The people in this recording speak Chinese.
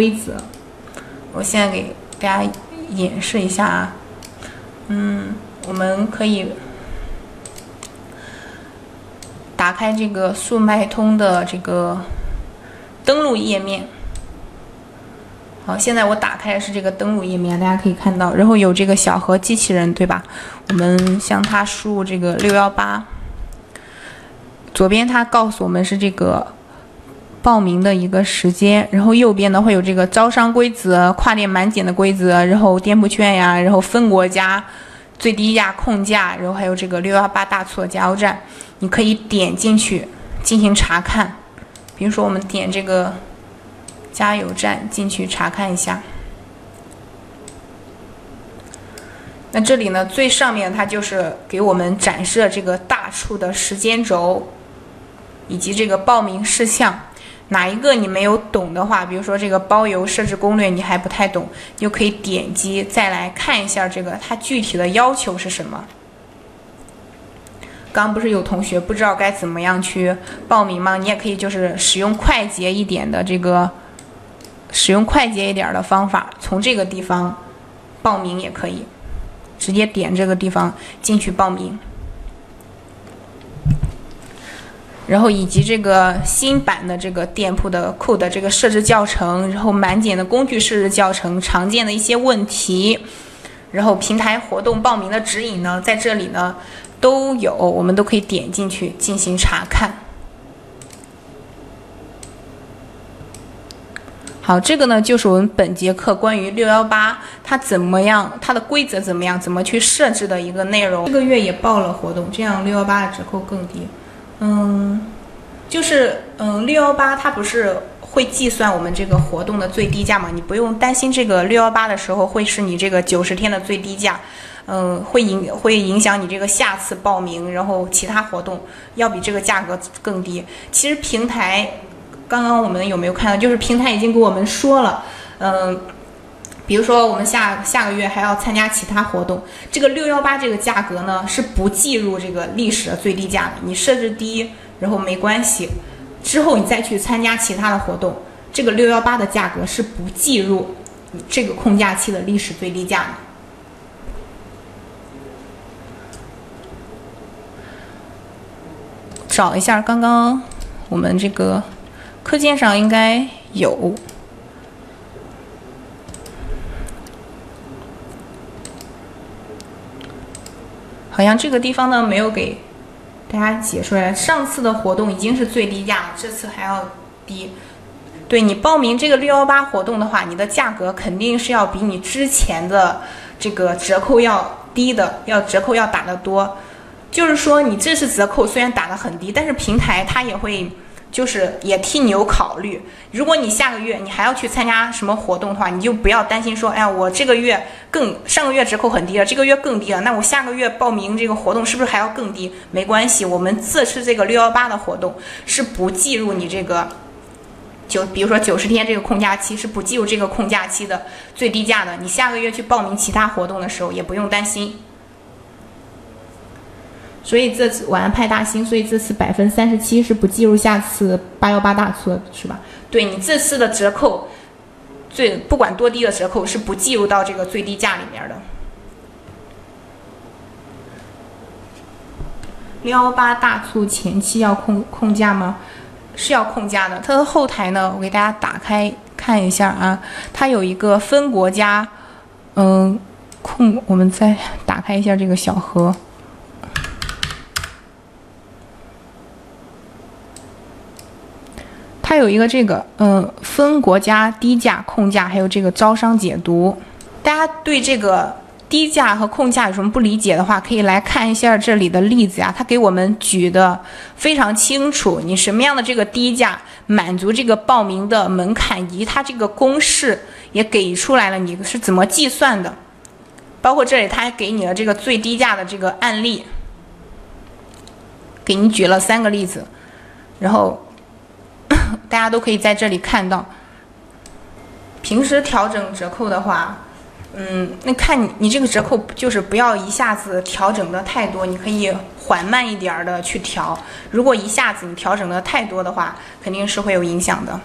规则。我现在给大家演示一下啊，嗯，我们可以打开这个速卖通的这个登录页面。好，现在我打开的是这个登录页面，大家可以看到，然后有这个小盒机器人，对吧？我们向它输入这个六幺八，左边它告诉我们是这个报名的一个时间，然后右边呢会有这个招商规则、跨店满减的规则，然后店铺券呀，然后分国家、最低价控价，然后还有这个六幺八大促的加油站，你可以点进去进行查看。比如说，我们点这个。加油站进去查看一下。那这里呢，最上面它就是给我们展示了这个大促的时间轴，以及这个报名事项。哪一个你没有懂的话，比如说这个包邮设置攻略你还不太懂，你就可以点击再来看一下这个它具体的要求是什么。刚不是有同学不知道该怎么样去报名吗？你也可以就是使用快捷一点的这个。使用快捷一点的方法，从这个地方报名也可以，直接点这个地方进去报名。然后以及这个新版的这个店铺的库的这个设置教程，然后满减的工具设置教程，常见的一些问题，然后平台活动报名的指引呢，在这里呢都有，我们都可以点进去进行查看。好，这个呢就是我们本节课关于六幺八它怎么样，它的规则怎么样，怎么去设置的一个内容。这个月也报了活动，这样六幺八的折扣更低。嗯，就是嗯，六幺八它不是会计算我们这个活动的最低价嘛？你不用担心这个六幺八的时候会是你这个九十天的最低价，嗯，会影会影响你这个下次报名，然后其他活动要比这个价格更低。其实平台。刚刚我们有没有看到？就是平台已经给我们说了，嗯，比如说我们下下个月还要参加其他活动，这个六幺八这个价格呢是不计入这个历史的最低价的。你设置低，然后没关系，之后你再去参加其他的活动，这个六幺八的价格是不计入这个空假期的历史最低价的。找一下刚刚我们这个。课件上应该有，好像这个地方呢没有给大家解出来。上次的活动已经是最低价了，这次还要低。对你报名这个六幺八活动的话，你的价格肯定是要比你之前的这个折扣要低的，要折扣要打得多。就是说，你这次折扣虽然打得很低，但是平台它也会。就是也替你有考虑，如果你下个月你还要去参加什么活动的话，你就不要担心说，哎呀，我这个月更上个月折扣很低了，这个月更低了，那我下个月报名这个活动是不是还要更低？没关系，我们这次这个六幺八的活动是不计入你这个，就比如说九十天这个空假期是不计入这个空假期的最低价的，你下个月去报名其他活动的时候也不用担心。所以这次晚安派大星，所以这次百分三十七是不计入下次八幺八大促是吧？对你这次的折扣，最不管多低的折扣是不计入到这个最低价里面的。六幺八大促前期要控控价吗？是要控价的。它的后台呢，我给大家打开看一下啊，它有一个分国家，嗯，控。我们再打开一下这个小盒。有一个这个，嗯，分国家低价控价，还有这个招商解读。大家对这个低价和控价有什么不理解的话，可以来看一下这里的例子呀。它给我们举的非常清楚，你什么样的这个低价满足这个报名的门槛，以及它这个公式也给出来了，你是怎么计算的？包括这里，它还给你了这个最低价的这个案例，给你举了三个例子，然后。大家都可以在这里看到。平时调整折扣的话，嗯，那看你你这个折扣就是不要一下子调整的太多，你可以缓慢一点的去调。如果一下子你调整的太多的话，肯定是会有影响的。